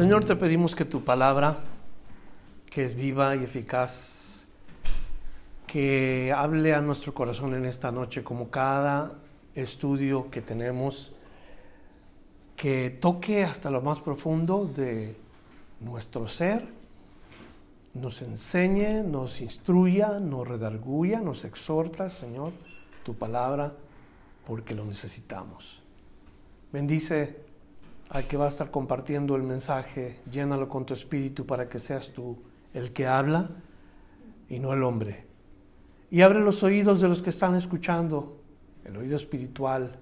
Señor, te pedimos que tu palabra, que es viva y eficaz, que hable a nuestro corazón en esta noche, como cada estudio que tenemos, que toque hasta lo más profundo de nuestro ser, nos enseñe, nos instruya, nos redarguya, nos exhorta, Señor, tu palabra, porque lo necesitamos. Bendice al que va a estar compartiendo el mensaje, llénalo con tu espíritu para que seas tú el que habla y no el hombre. Y abre los oídos de los que están escuchando, el oído espiritual,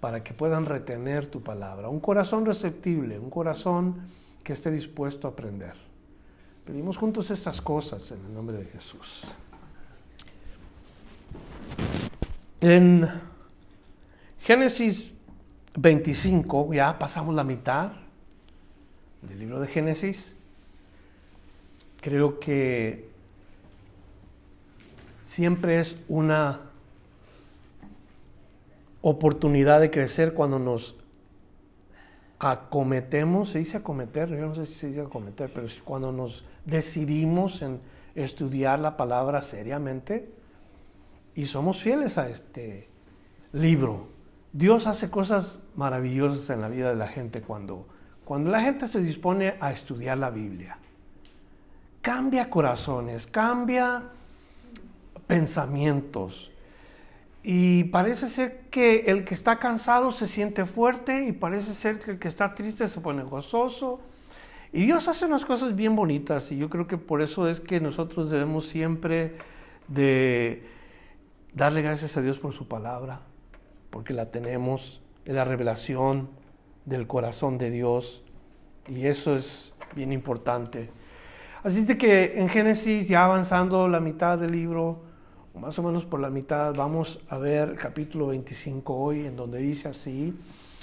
para que puedan retener tu palabra. Un corazón receptible, un corazón que esté dispuesto a aprender. Pedimos juntos estas cosas en el nombre de Jesús. En Génesis 25, ya pasamos la mitad del libro de Génesis. Creo que siempre es una oportunidad de crecer cuando nos acometemos, se dice acometer, yo no sé si se dice acometer, pero es cuando nos decidimos en estudiar la palabra seriamente y somos fieles a este libro Dios hace cosas maravillosas en la vida de la gente cuando, cuando la gente se dispone a estudiar la Biblia. Cambia corazones, cambia pensamientos. Y parece ser que el que está cansado se siente fuerte y parece ser que el que está triste se pone gozoso. Y Dios hace unas cosas bien bonitas y yo creo que por eso es que nosotros debemos siempre de darle gracias a Dios por su palabra porque la tenemos en la revelación del corazón de Dios y eso es bien importante. Así de que en Génesis, ya avanzando la mitad del libro, más o menos por la mitad, vamos a ver el capítulo 25 hoy, en donde dice así,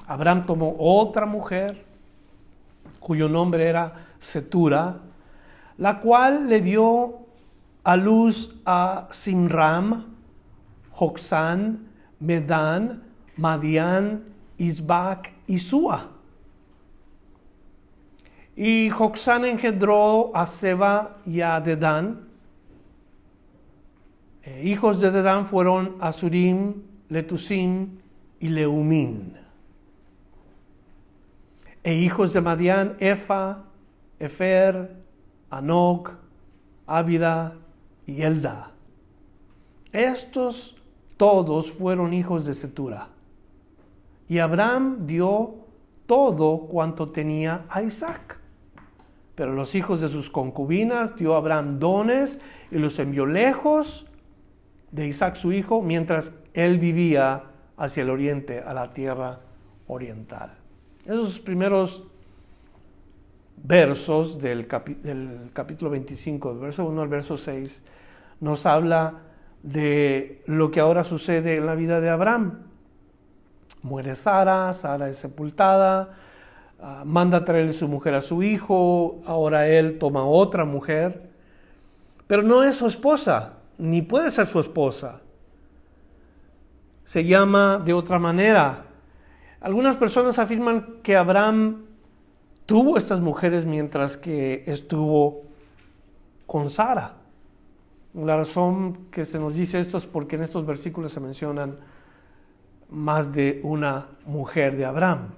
Abraham tomó otra mujer, cuyo nombre era Setura, la cual le dio a luz a Simram, Joxán, Medán, Madián, Isbac y Sua. Y Joxán engendró a Seba y a Dedán. Eh, hijos de Dedán fueron Asurim, Letusim y Leumín. E hijos de Madián, Efa, Efer, Anog, Ábida y Elda. Estos todos fueron hijos de Setura. Y Abraham dio todo cuanto tenía a Isaac. Pero los hijos de sus concubinas dio a Abraham dones y los envió lejos de Isaac su hijo, mientras él vivía hacia el oriente, a la tierra oriental. Esos primeros versos del, del capítulo 25, del verso 1 al verso 6, nos habla de lo que ahora sucede en la vida de Abraham. Muere Sara, Sara es sepultada, ah, manda traerle su mujer a su hijo, ahora él toma otra mujer, pero no es su esposa, ni puede ser su esposa. Se llama de otra manera. Algunas personas afirman que Abraham tuvo estas mujeres mientras que estuvo con Sara. La razón que se nos dice esto es porque en estos versículos se mencionan más de una mujer de Abraham.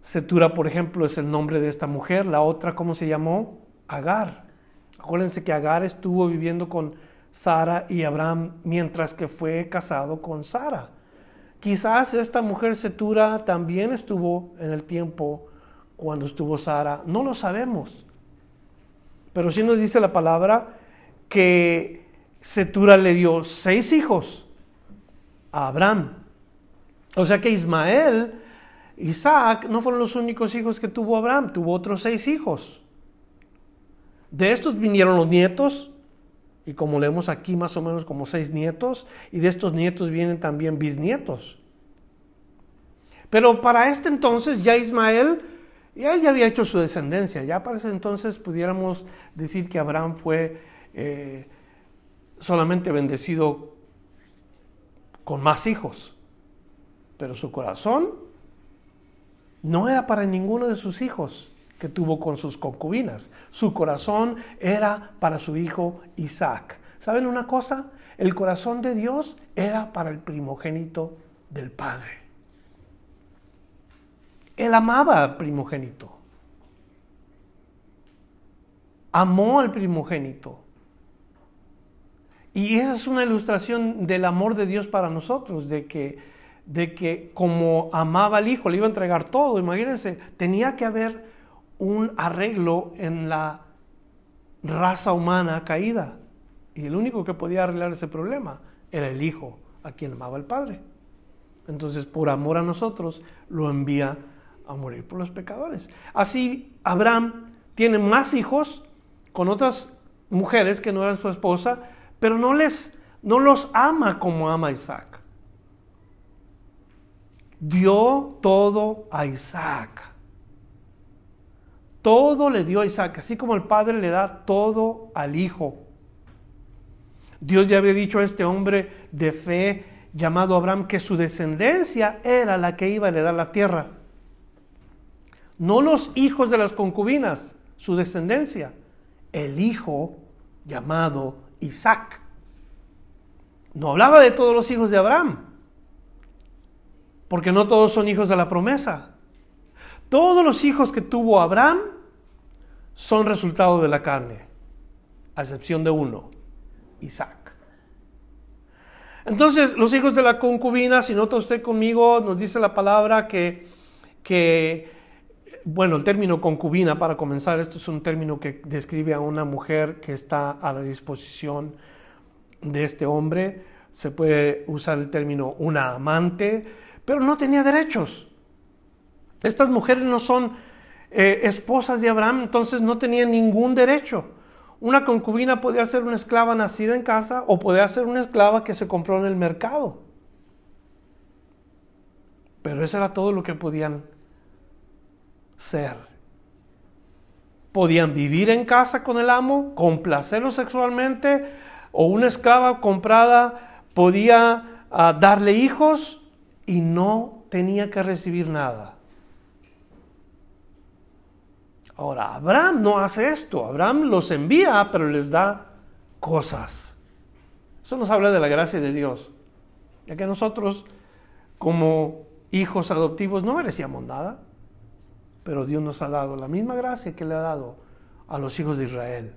Setura, por ejemplo, es el nombre de esta mujer. La otra, ¿cómo se llamó? Agar. Acuérdense que Agar estuvo viviendo con Sara y Abraham mientras que fue casado con Sara. Quizás esta mujer Setura también estuvo en el tiempo cuando estuvo Sara. No lo sabemos. Pero sí nos dice la palabra que Setura le dio seis hijos a Abraham. O sea que Ismael Isaac no fueron los únicos hijos que tuvo Abraham, tuvo otros seis hijos. De estos vinieron los nietos, y como leemos aquí más o menos como seis nietos, y de estos nietos vienen también bisnietos. Pero para este entonces ya Ismael, ya él ya había hecho su descendencia, ya para ese entonces pudiéramos decir que Abraham fue eh, solamente bendecido con más hijos, pero su corazón no era para ninguno de sus hijos que tuvo con sus concubinas. Su corazón era para su hijo Isaac. ¿Saben una cosa? El corazón de Dios era para el primogénito del Padre. Él amaba al primogénito. Amó al primogénito. Y esa es una ilustración del amor de Dios para nosotros, de que, de que como amaba al Hijo, le iba a entregar todo. Imagínense, tenía que haber un arreglo en la raza humana caída. Y el único que podía arreglar ese problema era el Hijo, a quien amaba el Padre. Entonces, por amor a nosotros, lo envía a morir por los pecadores. Así, Abraham tiene más hijos con otras mujeres que no eran su esposa, pero no les no los ama como ama Isaac. Dio todo a Isaac. Todo le dio a Isaac, así como el padre le da todo al hijo. Dios ya había dicho a este hombre de fe llamado Abraham que su descendencia era la que iba a heredar la tierra. No los hijos de las concubinas, su descendencia, el hijo llamado Isaac. No hablaba de todos los hijos de Abraham, porque no todos son hijos de la promesa. Todos los hijos que tuvo Abraham son resultado de la carne, a excepción de uno, Isaac. Entonces, los hijos de la concubina, si nota usted conmigo, nos dice la palabra que, que, bueno, el término concubina, para comenzar, esto es un término que describe a una mujer que está a la disposición de este hombre. Se puede usar el término una amante, pero no tenía derechos. Estas mujeres no son eh, esposas de Abraham, entonces no tenían ningún derecho. Una concubina podía ser una esclava nacida en casa o podía ser una esclava que se compró en el mercado. Pero eso era todo lo que podían ser. Podían vivir en casa con el amo, complacerlo sexualmente, o una esclava comprada podía ah, darle hijos y no tenía que recibir nada. Ahora, Abraham no hace esto. Abraham los envía, pero les da cosas. Eso nos habla de la gracia de Dios. Ya que nosotros, como hijos adoptivos, no merecíamos nada. Pero Dios nos ha dado la misma gracia que le ha dado a los hijos de Israel.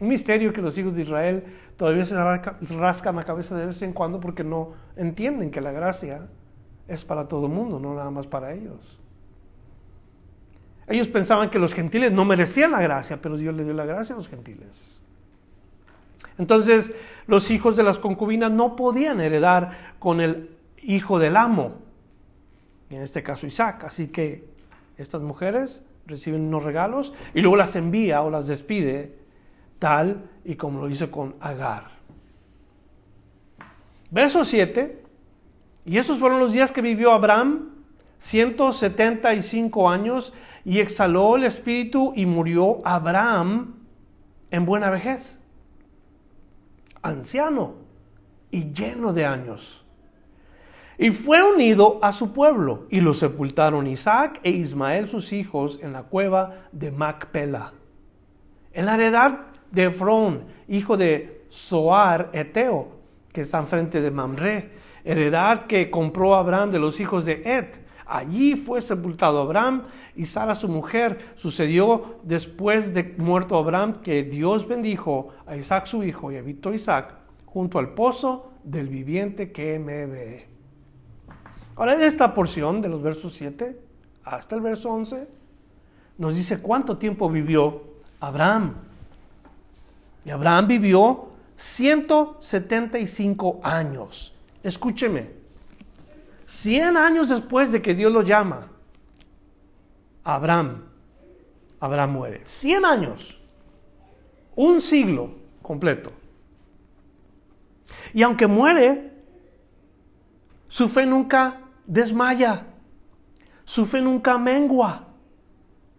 Un misterio que los hijos de Israel todavía se rascan la cabeza de vez en cuando porque no entienden que la gracia es para todo el mundo, no nada más para ellos. Ellos pensaban que los gentiles no merecían la gracia, pero Dios le dio la gracia a los gentiles. Entonces, los hijos de las concubinas no podían heredar con el hijo del amo, en este caso Isaac. Así que estas mujeres reciben unos regalos y luego las envía o las despide, tal y como lo hizo con Agar. Verso 7. Y esos fueron los días que vivió Abraham, 175 años, y exhaló el espíritu y murió Abraham en buena vejez, anciano y lleno de años. Y fue unido a su pueblo, y lo sepultaron Isaac e Ismael sus hijos en la cueva de Macpela. En la heredad de Efrón, hijo de Soar Eteo, que está enfrente de Mamre, heredad que compró Abraham de los hijos de Et. Allí fue sepultado Abraham y Sara su mujer. Sucedió después de muerto Abraham que Dios bendijo a Isaac su hijo y habitó Isaac junto al pozo del viviente que me ve. Ahora en esta porción de los versos 7 hasta el verso 11 nos dice cuánto tiempo vivió Abraham. Y Abraham vivió 175 años. Escúcheme, 100 años después de que Dios lo llama, Abraham, Abraham muere. 100 años. Un siglo completo. Y aunque muere, su fe nunca desmaya. Su fe nunca mengua.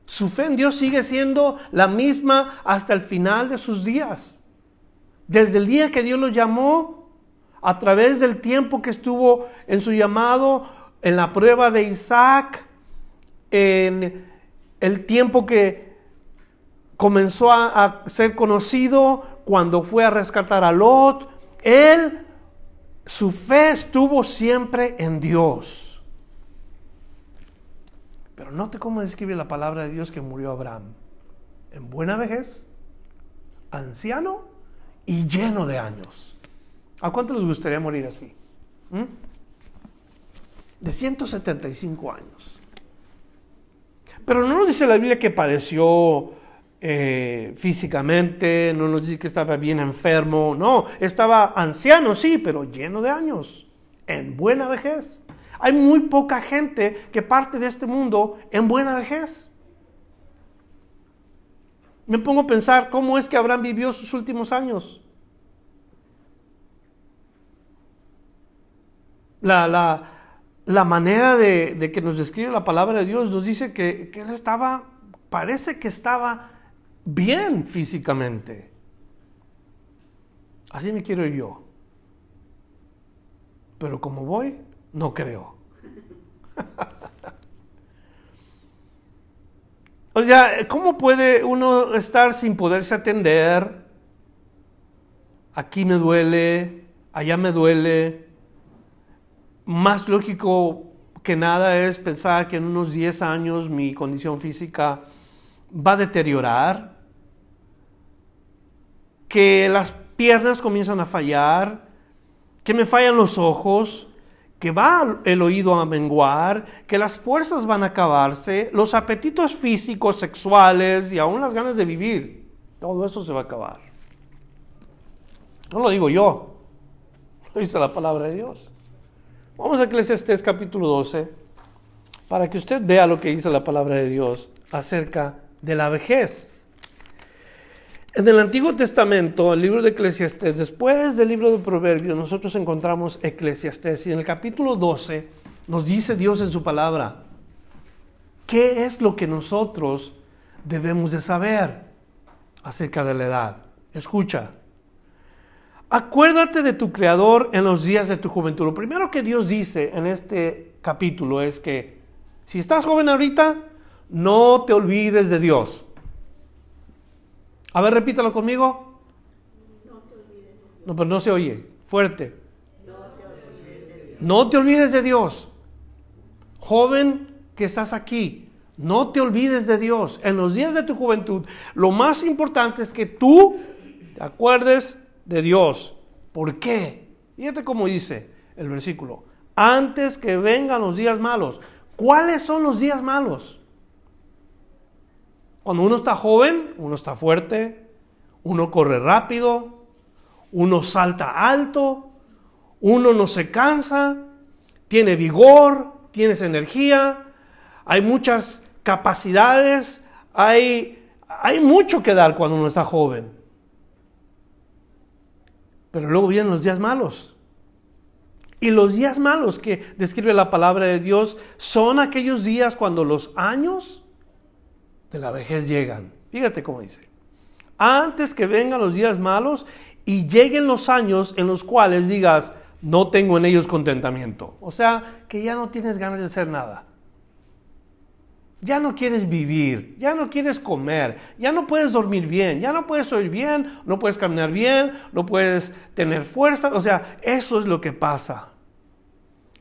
Su fe en Dios sigue siendo la misma hasta el final de sus días. Desde el día que Dios lo llamó, a través del tiempo que estuvo en su llamado, en la prueba de Isaac, en el tiempo que comenzó a, ser conocido, cuando fue a rescatar a Lot, él, su fe estuvo siempre en Dios. Pero note cómo describe la palabra de Dios que murió Abraham. En buena vejez, anciano y lleno de años. ¿A cuánto les gustaría morir así? ¿Mm? De 175 años. Pero no nos dice la Biblia que padeció eh, físicamente, no nos dice que estaba bien enfermo, no, estaba anciano, sí, pero lleno de años, en buena vejez. Hay muy poca gente que parte de este mundo en buena vejez. Me pongo a pensar cómo es que Abraham vivió sus últimos años. La, la, la manera de, que nos describe la palabra de Dios nos dice que, que él estaba, parece que estaba bien físicamente. Así me quiero yo. Pero como voy, no creo. o sea, ¿cómo puede uno estar sin poderse atender? Aquí me duele, allá me duele, más lógico que nada es pensar que en unos 10 años mi condición física va a deteriorar, que las piernas comienzan a fallar, que me fallan los ojos, que va el oído a menguar, que las fuerzas van a acabarse, los apetitos físicos, sexuales y aún las ganas de vivir. Todo eso se va a acabar. No lo digo yo, lo dice la palabra de Dios. Vamos a Eclesiastés capítulo 12 para que usted vea lo que dice la palabra de Dios acerca de la vejez. En el Antiguo Testamento, el libro de Eclesiastés, después del libro de Proverbios, nosotros encontramos Eclesiastés y en el capítulo 12 nos dice Dios en su palabra, ¿qué es lo que nosotros debemos de saber acerca de la edad? Escucha, Acuérdate de tu Creador en los días de tu juventud. Lo primero que Dios dice en este capítulo es que si estás joven ahorita, no te olvides de Dios. A ver, repítalo conmigo. No, te olvides de Dios. no pero no se oye. Fuerte. No te olvides de Dios. Joven que estás aquí, no te olvides de Dios. En los días de tu juventud, lo más importante es que tú te acuerdes de Dios. ¿Por qué? Fíjate cómo dice el versículo. Antes que vengan los días malos. ¿Cuáles son los días malos? Cuando uno está joven, uno está fuerte, uno corre rápido, uno salta alto, uno no se cansa, tiene vigor, tienes energía, hay muchas capacidades, hay, hay mucho que dar cuando uno está joven. Pero luego vienen los días malos. Y los días malos que describe la palabra de Dios son aquellos días cuando los años de la vejez llegan. Fíjate cómo dice. Antes que vengan los días malos y lleguen los años en los cuales digas, no tengo en ellos contentamiento. O sea, que ya no tienes ganas de hacer nada. Ya no quieres vivir, ya no quieres comer, ya no puedes dormir bien, ya no puedes oír bien, no puedes caminar bien, no puedes tener fuerza. O sea, eso es lo que pasa.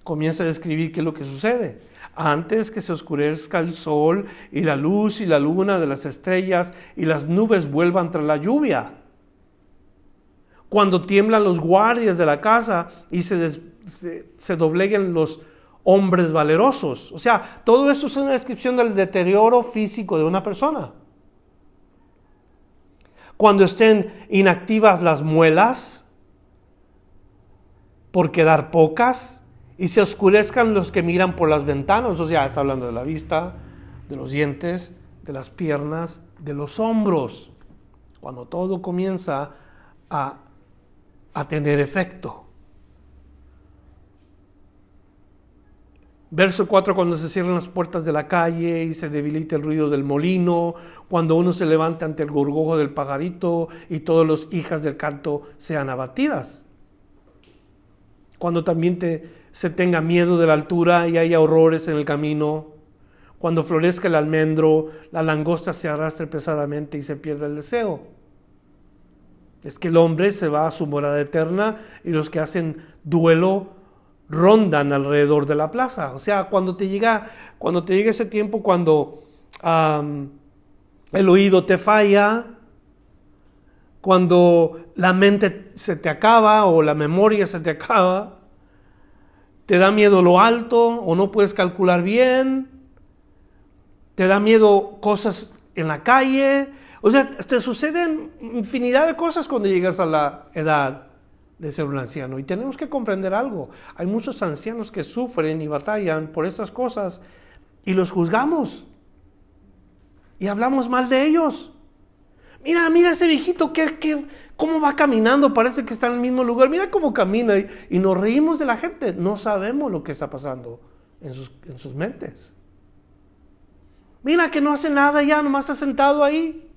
Comienza a describir qué es lo que sucede. Antes que se oscurezca el sol y la luz y la luna de las estrellas y las nubes vuelvan tras la lluvia. Cuando tiemblan los guardias de la casa y se, dobleguen los hombres valerosos. O sea, todo esto es una descripción del deterioro físico de una persona. Cuando estén inactivas las muelas por quedar pocas y se oscurezcan los que miran por las ventanas. O sea, está hablando de la vista, de los dientes, de las piernas, de los hombros. Cuando todo comienza a, a tener efecto. Verso 4, cuando se cierran las puertas de la calle y se debilita el ruido del molino, cuando uno se levanta ante el gorgojo del pajarito y todas las hijas del canto sean abatidas. Cuando también te, se tenga miedo de la altura y haya horrores en el camino, cuando florezca el almendro, la langosta se arrastre pesadamente y se pierda el deseo. Es que el hombre se va a su morada eterna y los que hacen duelo rondan alrededor de la plaza. O sea, cuando te llega, cuando te llega ese tiempo, cuando el oído te falla, cuando la mente se te acaba o la memoria se te acaba, te da miedo lo alto o no puedes calcular bien, te da miedo cosas en la calle, o sea, te suceden infinidad de cosas cuando llegas a la edad de ser un anciano. Y tenemos que comprender algo. Hay muchos ancianos que sufren y batallan por estas cosas y los juzgamos. Y hablamos mal de ellos. Mira, mira ese viejito, que, que, cómo va caminando, parece que está en el mismo lugar, mira cómo camina y, nos reímos de la gente, no sabemos lo que está pasando en sus, en sus mentes. Mira que no hace nada ya, nomás está sentado ahí.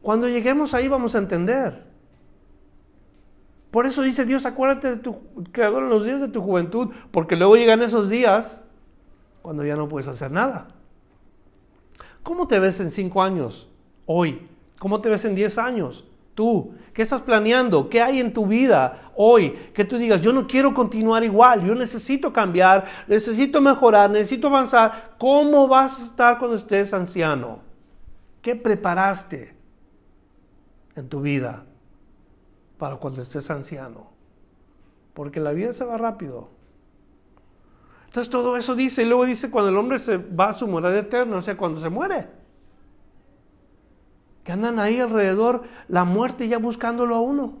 Cuando lleguemos ahí vamos a entender. Por eso dice Dios, acuérdate de tu creador en los días de tu juventud, porque luego llegan esos días cuando ya no puedes hacer nada. ¿Cómo te ves en cinco años hoy? ¿Cómo te ves en diez años? Tú, ¿qué estás planeando? ¿Qué hay en tu vida hoy? Que tú digas, yo no quiero continuar igual, yo necesito cambiar, necesito mejorar, necesito avanzar. ¿Cómo vas a estar cuando estés anciano? ¿Qué preparaste en tu vida para cuando estés anciano? Porque la vida se va rápido. Entonces todo eso dice, y luego dice cuando el hombre se va a su morada eterna, o sea, cuando se muere que andan ahí alrededor la muerte ya buscándolo a uno.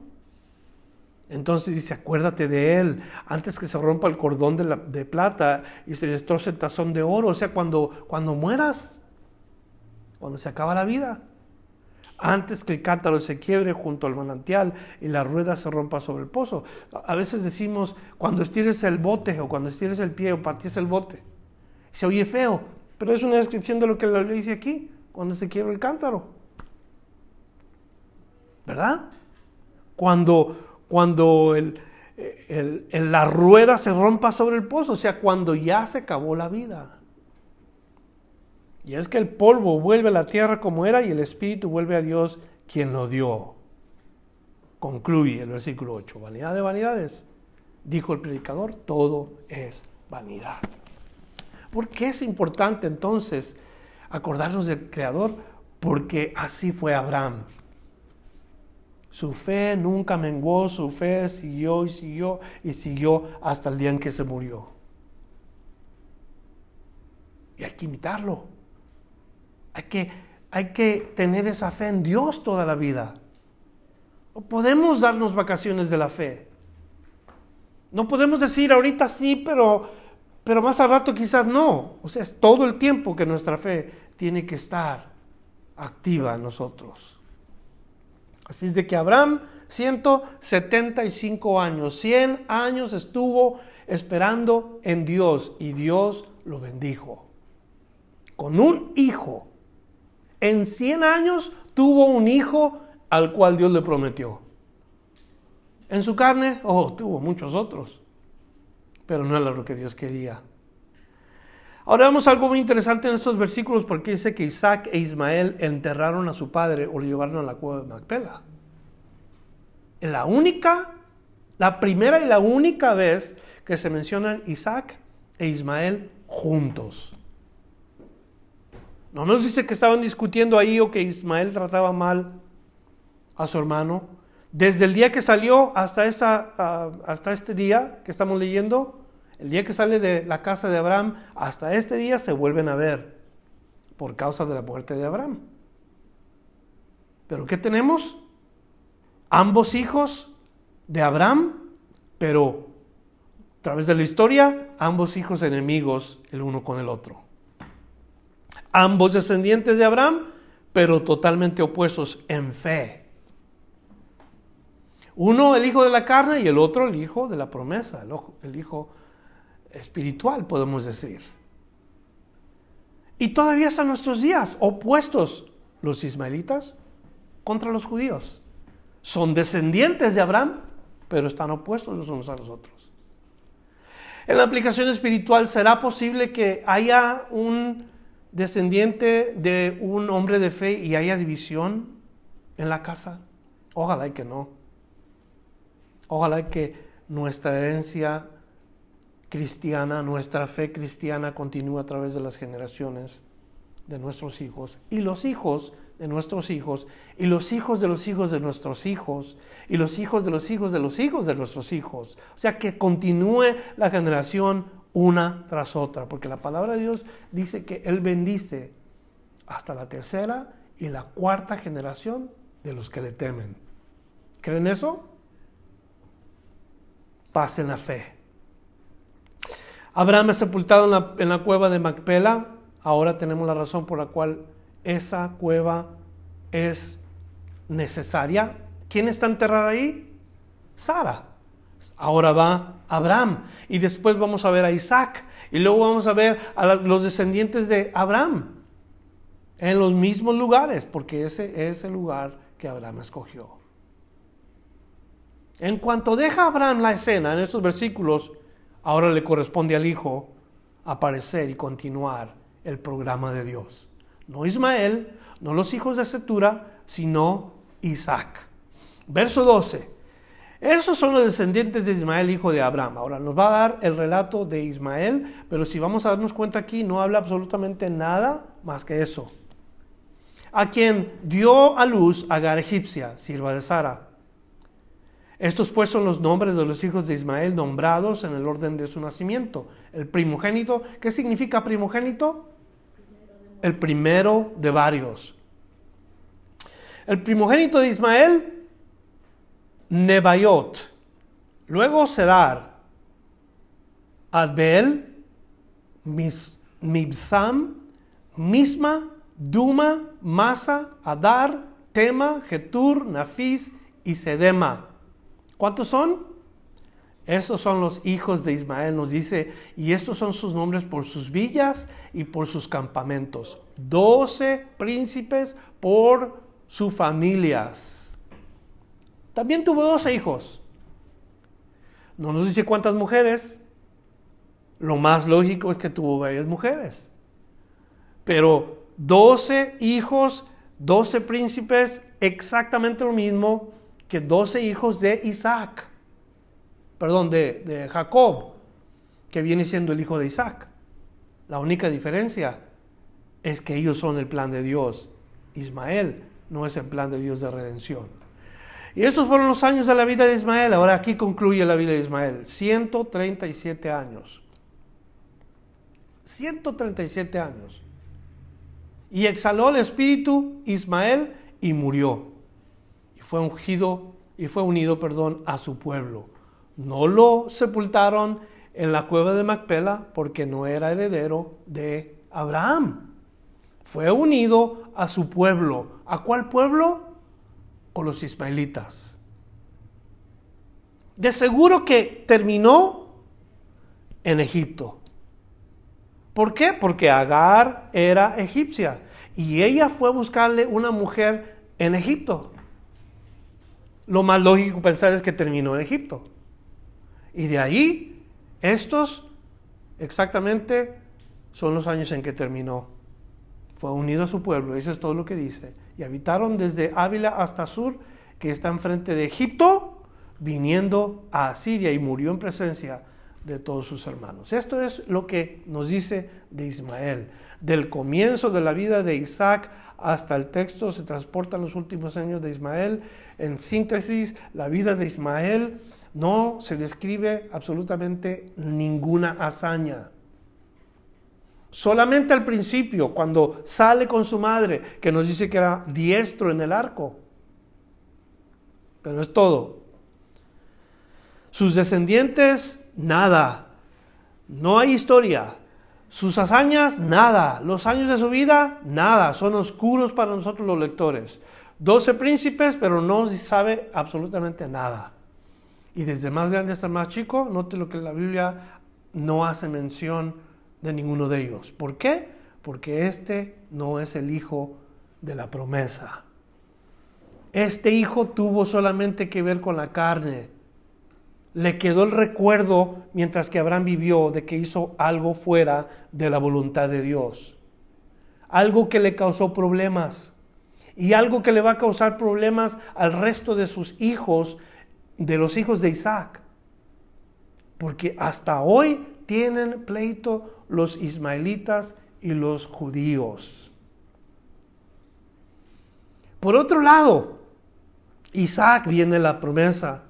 Entonces dice, acuérdate de él, antes que se rompa el cordón de, plata y se destroce el tazón de oro, o sea, cuando, cuando mueras, cuando se acaba la vida, antes que el cántaro se quiebre junto al manantial y la rueda se rompa sobre el pozo. A veces decimos, cuando estires el bote o cuando estires el pie o patees el bote, se oye feo, pero es una descripción de lo que la ley dice aquí, cuando se quiebra el cántaro. ¿Verdad? Cuando, cuando el, la rueda se rompa sobre el pozo, o sea, cuando ya se acabó la vida. Y es que el polvo vuelve a la tierra como era y el espíritu vuelve a Dios quien lo dio. Concluye el versículo 8. Vanidad de vanidades. Dijo el predicador, todo es vanidad. ¿Por qué es importante entonces acordarnos del Creador? Porque así fue Abraham. Su fe nunca menguó, su fe siguió y siguió y siguió hasta el día en que se murió. Y hay que imitarlo. Hay que, hay que tener esa fe en Dios toda la vida. No podemos darnos vacaciones de la fe. No podemos decir ahorita sí, pero, pero más al rato quizás no. O sea, es todo el tiempo que nuestra fe tiene que estar activa en nosotros. Así es de que Abraham, 175 años, 100 años estuvo esperando en Dios y Dios lo bendijo. Con un hijo. En 100 años tuvo un hijo al cual Dios le prometió. En su carne, oh, tuvo muchos otros, pero no era lo que Dios quería. Ahora vemos algo muy interesante en estos versículos porque dice que Isaac e Ismael enterraron a su padre o lo llevaron a la cueva de Macpela. La única, la primera y la única vez que se mencionan Isaac e Ismael juntos. No nos dice que estaban discutiendo ahí o que Ismael trataba mal a su hermano. Desde el día que salió hasta, ah, hasta este día que estamos leyendo, el día que sale de la casa de Abraham, hasta este día se vuelven a ver por causa de la muerte de Abraham. Pero ¿qué tenemos? Ambos hijos de Abraham, pero A través de la historia, ambos hijos enemigos el uno con el otro. Ambos descendientes de Abraham, pero totalmente opuestos en fe. Uno el hijo de la carne y el otro el hijo de la promesa, el hijo espiritual, podemos decir. Y todavía están nuestros días opuestos los ismaelitas contra los judíos. Son descendientes de Abraham, pero están opuestos los unos a los otros. En la aplicación espiritual, ¿será posible que haya un descendiente de un hombre de fe y haya división en la casa? Ojalá y que no. Ojalá que nuestra herencia cristiana, nuestra fe cristiana continúe a través de las generaciones de nuestros hijos y los hijos de nuestros hijos y los hijos de los hijos de nuestros hijos y los hijos de los hijos de los hijos de nuestros hijos. O sea, que continúe la generación una tras otra, porque la palabra de Dios dice que Él bendice hasta la tercera y la cuarta generación de los que le temen. ¿Creen eso? Pasen la fe. Abraham es sepultado en la, en la cueva de Macpela. Ahora tenemos la razón por la cual esa cueva es necesaria. ¿Quién está enterrada ahí? Sara. Ahora va Abraham y después vamos a ver a Isaac y luego vamos a ver a los descendientes de Abraham en los mismos lugares, porque ese es el lugar que Abraham escogió. En cuanto deja Abraham la escena en estos versículos, ahora le corresponde al hijo aparecer y continuar el programa de Dios. No Ismael, no los hijos de Setura, sino Isaac. Verso 12. Esos son los descendientes de Ismael, hijo de Abraham. Ahora nos va a dar el relato de Ismael, pero si vamos a darnos cuenta aquí, no habla absolutamente nada más que eso. A quien dio a luz Agar egipcia, sirva de Sara. Estos pues son los nombres de los hijos de Ismael nombrados en el orden de su nacimiento. El primogénito, ¿qué significa primogénito? el primero de varios. El primogénito de Ismael, Nebayot. Luego Sedar, Adbel, Mibsam, Misma, Duma, Masa, Adar, Tema, Getur, Nafis y Sedema. ¿Cuántos son? Estos son los hijos de Ismael, nos dice, y estos son sus nombres por sus villas y por sus campamentos. Doce príncipes por sus familias. También tuvo doce hijos. No nos dice cuántas mujeres. Lo más lógico es que tuvo varias mujeres. Pero doce hijos, doce príncipes, exactamente lo mismo que doce hijos de Isaac perdón, de, Jacob, que viene siendo el hijo de Isaac. La única diferencia es que ellos son el plan de Dios. Ismael no es el plan de Dios de redención. Y estos fueron los años de la vida de Ismael. Ahora aquí concluye la vida de Ismael. 137 años. 137 años. Y exhaló el espíritu Ismael y murió. Fue ungido y fue unido, perdón, a su pueblo. No lo sepultaron en la cueva de Macpela porque no era heredero de Abraham. Fue unido a su pueblo. ¿A cuál pueblo? Con los ismaelitas. De seguro que terminó en Egipto. ¿Por qué? Porque Agar era egipcia y ella fue a buscarle una mujer en Egipto. Lo más lógico pensar es que terminó en Egipto. Y de ahí, estos exactamente son los años en que terminó. Fue unido a su pueblo, eso es todo lo que dice. Y habitaron desde Ávila hasta Sur, que está enfrente de Egipto, viniendo a Asiria y murió en presencia de todos sus hermanos. Esto es lo que nos dice de Ismael. Del comienzo de la vida de Isaac hasta el texto se transportan los últimos años de Ismael. En síntesis, la vida de Ismael no se describe absolutamente ninguna hazaña. Solamente al principio, cuando sale con su madre, que nos dice que era diestro en el arco. Pero es todo. Sus descendientes nada. No hay historia. Sus hazañas, nada. Los años de su vida, nada. Son oscuros para nosotros los lectores. Doce príncipes, pero no sabe absolutamente nada. Y desde más grande hasta más chico, note lo que la Biblia no hace mención de ninguno de ellos. ¿Por qué? Porque este no es el hijo de la promesa. Este hijo tuvo solamente que ver con la carne. Le quedó el recuerdo mientras que Abraham vivió de que hizo algo fuera de la voluntad de Dios. Algo que le causó problemas. Y algo que le va a causar problemas al resto de sus hijos, de los hijos de Isaac. Porque hasta hoy tienen pleito los ismaelitas y los judíos. Por otro lado, Isaac viene la promesa,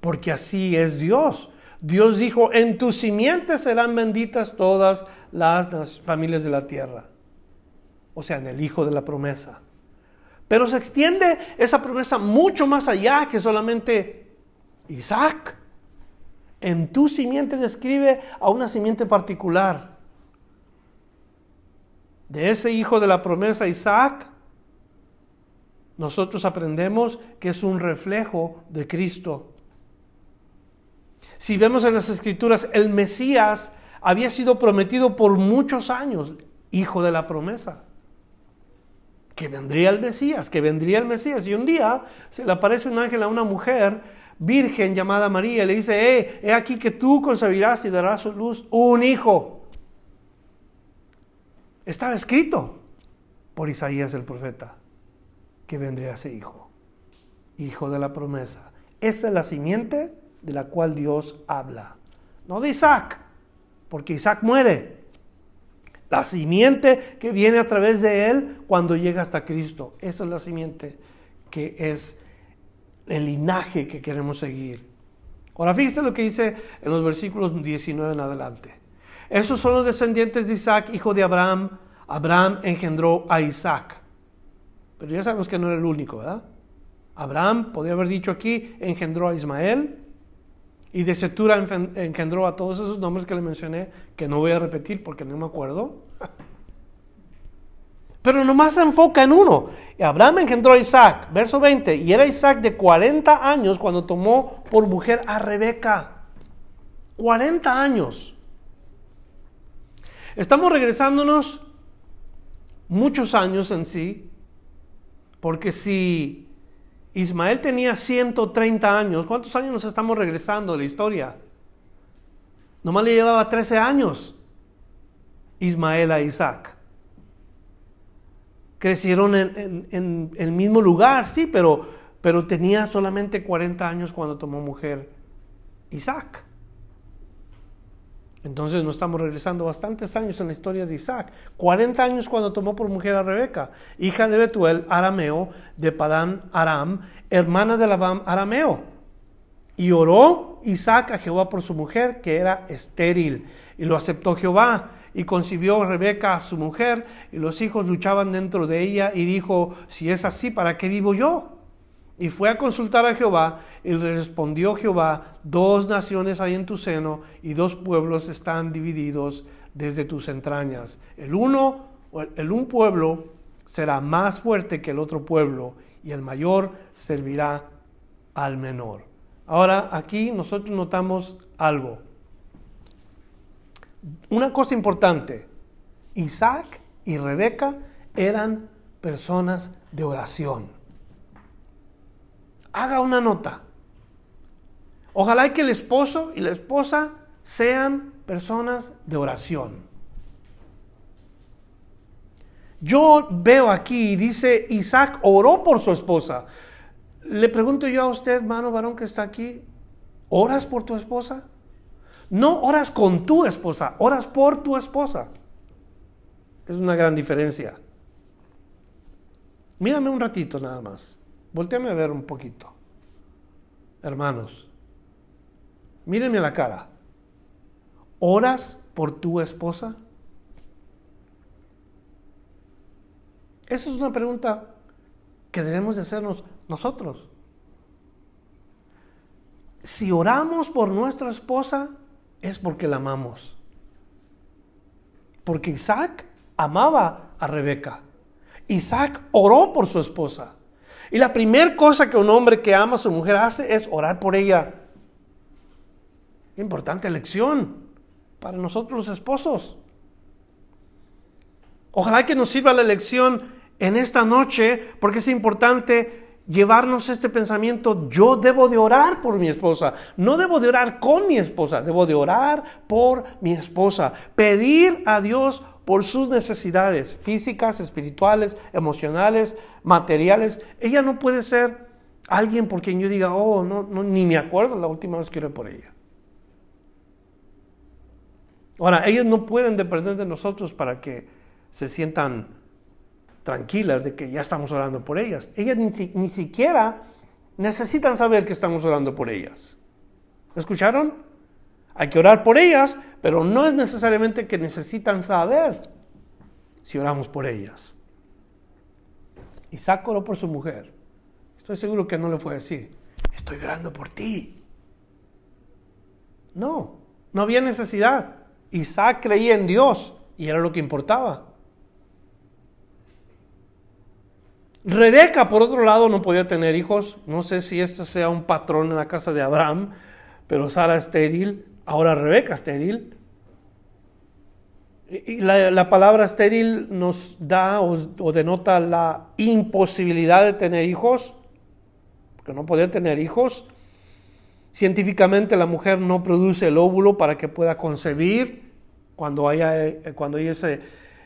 porque así es Dios. Dios dijo, en tu simiente serán benditas todas las familias de la tierra. O sea, en el hijo de la promesa. Pero se extiende esa promesa mucho más allá que solamente Isaac. En tu simiente describe a una simiente particular. De ese hijo de la promesa, Isaac, nosotros aprendemos que es un reflejo de Cristo. Si vemos en las escrituras, el Mesías había sido prometido por muchos años, hijo de la promesa. Que vendría el Mesías, que vendría el Mesías. Y un día se le aparece un ángel a una mujer virgen llamada María y le dice, eh, he aquí que tú concebirás y darás a luz un hijo. Estaba escrito por Isaías el profeta que vendría ese hijo, hijo de la promesa. Esa es la simiente de la cual Dios habla. No de Isaac, porque Isaac muere. La simiente que viene a través de él cuando llega hasta Cristo. Esa es la simiente que es el linaje que queremos seguir. Ahora fíjese lo que dice en los versículos 19 en adelante. Esos son los descendientes de Isaac, hijo de Abraham. Abraham engendró a Isaac. Pero ya sabemos que no era el único, ¿verdad? Abraham, podría haber dicho aquí, engendró a Ismael y de Setura engendró a todos esos nombres que le mencioné, que no voy a repetir porque no me acuerdo. Pero nomás se enfoca en uno. Abraham engendró a Isaac, verso 20, y era Isaac de 40 años cuando tomó por mujer a Rebeca. 40 años. Estamos regresándonos muchos años en sí porque si Ismael tenía 130 años, ¿cuántos años nos estamos regresando de la historia? Nomás le llevaba 13 años Ismael a Isaac. Crecieron en, el mismo lugar, sí, pero, pero tenía solamente 40 años cuando tomó mujer Isaac. Entonces nos estamos regresando bastantes años en la historia de Isaac. 40 años cuando tomó por mujer a Rebeca, hija de Betuel, arameo, de Padán Aram, hermana de Labán arameo. Y oró Isaac a Jehová por su mujer, que era estéril. Y lo aceptó Jehová. Y concibió Rebeca a su mujer, y los hijos luchaban dentro de ella, y dijo, si es así, ¿para qué vivo yo? Y fue a consultar a Jehová, y le respondió Jehová, dos naciones hay en tu seno, y dos pueblos están divididos desde tus entrañas. El uno, el un pueblo será más fuerte que el otro pueblo, y el mayor servirá al menor. Ahora, aquí nosotros notamos algo. Una cosa importante, Isaac y Rebeca eran personas de oración haga una nota. Ojalá que el esposo y la esposa sean personas de oración. Yo veo aquí, dice Isaac oró por su esposa. Le pregunto yo a usted, hermano varón que está aquí, ¿oras por tu esposa? No oras con tu esposa, oras por tu esposa. Es una gran diferencia. Mírame un ratito nada más. Volteame a ver un poquito. Hermanos, mírenme a la cara. ¿Oras por tu esposa? Esa es una pregunta que debemos de hacernos nosotros. si oramos por nuestra esposa, es porque la amamos. Porque Isaac amaba a Rebeca. Isaac oró por su esposa. Y la primera cosa que un hombre que ama a su mujer hace es orar por ella. Importante lección para nosotros los esposos. Ojalá que nos sirva la lección en esta noche, porque es importante llevarnos este pensamiento, yo debo de orar por mi esposa, no debo de orar con mi esposa, debo de orar por mi esposa, pedir a Dios por sus necesidades físicas, espirituales, emocionales, materiales. Ella no puede ser alguien por quien yo diga, oh, no, no ni me acuerdo la última vez que oré por ella. Ahora, ellos no pueden depender de nosotros para que se sientan tranquilas de que ya estamos orando por ellas. Ellas ni, siquiera necesitan saber que estamos orando por ellas. ¿Escucharon? Hay que orar por ellas, pero no es necesariamente que necesitan saber si oramos por ellas. Isaac oró por su mujer. Estoy seguro que no le fue a decir, estoy orando por ti. No, no había necesidad. Isaac creía en Dios y era lo que importaba. Rebeca, por otro lado, no podía tener hijos. No sé si esto sea un patrón en la casa de Abraham, pero Sara estéril, ahora Rebeca estéril. Y la, palabra estéril nos da o, denota la imposibilidad de tener hijos, porque no podía tener hijos. Científicamente la mujer no produce el óvulo para que pueda concebir cuando haya, eh, cuando hay ese...